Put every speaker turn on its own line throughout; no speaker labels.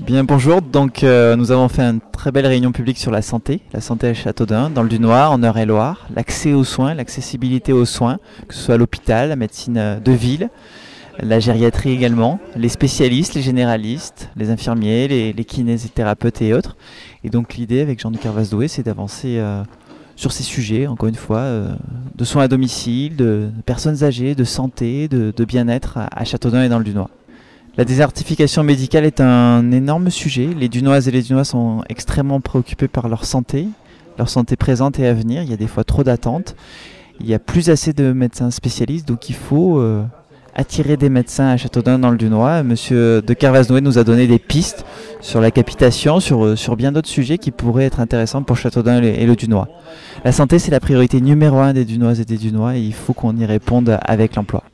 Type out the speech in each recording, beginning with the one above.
Bien, bonjour. Donc, euh, nous avons fait une très belle réunion publique sur la santé, la santé à Châteaudun, dans le Dunois, en Eure-et-Loire, l'accès aux soins, l'accessibilité aux soins, que ce soit l'hôpital, la médecine euh, de ville, la gériatrie également, les spécialistes, les généralistes, les infirmiers, les, kinésithérapeutes et autres. Et donc, l'idée avec Jean-Luc Carvasdoué, c'est d'avancer euh, sur ces sujets, encore une fois, de soins à domicile, de personnes âgées, de santé, de, de bien-être à, à Châteaudun et dans le Dunois. La désertification médicale est un énorme sujet. Les Dunoises et les Dunois sont extrêmement préoccupés par leur santé, leur santé présente et à venir. Il y a des fois trop d'attentes. Il n'y a plus assez de médecins spécialistes, donc il faut euh, attirer des médecins à Châteaudun dans le Dunois. Monsieur de Carvasnoé nous a donné des pistes sur la capitation, sur, euh, sur bien d'autres sujets qui pourraient être intéressants pour Châteaudun et le Dunois. La santé, c'est la priorité numéro un des Dunoises et des Dunois et il faut qu'on y réponde avec l'emploi.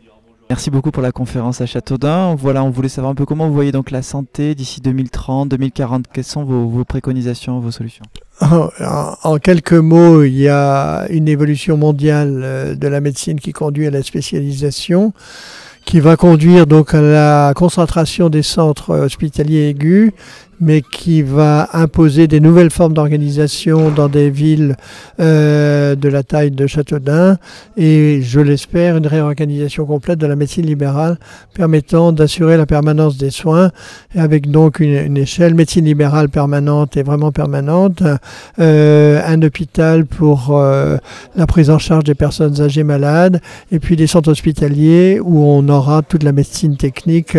Merci beaucoup pour la conférence à Châteaudun. Voilà, on voulait savoir un peu comment vous voyez donc la santé d'ici 2030, 2040. Quelles sont vos, préconisations, vos solutions?
En, quelques mots, il y a une évolution mondiale euh, de la médecine qui conduit à la spécialisation, qui va conduire donc à la concentration des centres hospitaliers aigus, mais qui va imposer des nouvelles formes d'organisation dans des villes euh, de la taille de Châteaudun. Et, je l'espère, une réorganisation complète de la médecine libérale permettant d'assurer la permanence des soins. Avec donc une, échelle médecine libérale permanente et vraiment permanente, euh, un hôpital pour euh, la prise en charge des personnes âgées malades et puis des centres hospitaliers où on aura toute la médecine technique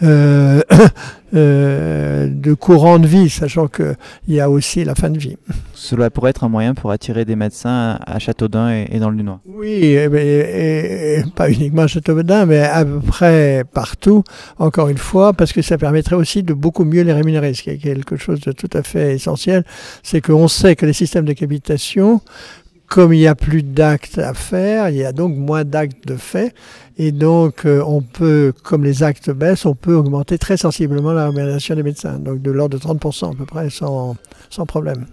euh, de courant de vie, sachant qu'il y a aussi la fin de vie.
Cela pourrait être un moyen pour attirer des médecins à Châteaudun et, et dans le Lunois.
Oui, et, et, et, pas uniquement à Châteaudun, mais à peu près partout, encore une fois, parce que ça permettrait aussi de beaucoup mieux les rémunérer, ce qui est quelque chose de tout à fait essentiel. C'est qu'on sait que les systèmes de capitation comme il n'y a plus d'actes à faire, il y a donc moins d'actes de fait. Et donc, euh, on peut, comme les actes baissent, on peut augmenter très sensiblement la rémunération des médecins. Donc, de l'ordre de 30% à peu près, sans, sans problème.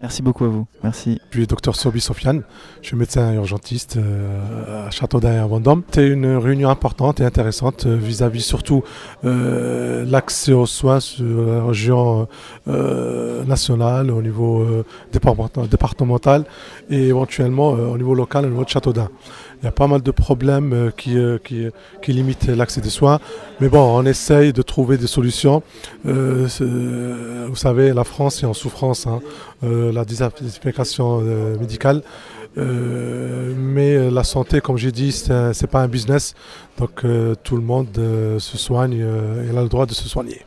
Merci beaucoup à vous. Merci.
Je suis docteur Sobi Sofiane. Je suis médecin urgentiste euh, à Châteaudun et à Vendôme. C'était une réunion importante et intéressante euh, vis-à-vis -vis surtout euh, l'accès aux soins sur la région nationale, au niveau départemental et éventuellement au niveau local, au niveau de Châteaudun. Il y a pas mal de problèmes qui, qui, limitent l'accès des soins. Mais bon, on essaye de trouver des solutions. Vous savez, la France est en souffrance, hein, euh, la désertification euh, médicale. Euh, mais la santé, comme j'ai dit, c'est pas un business. Donc tout le monde se soigne et a le droit de se soigner.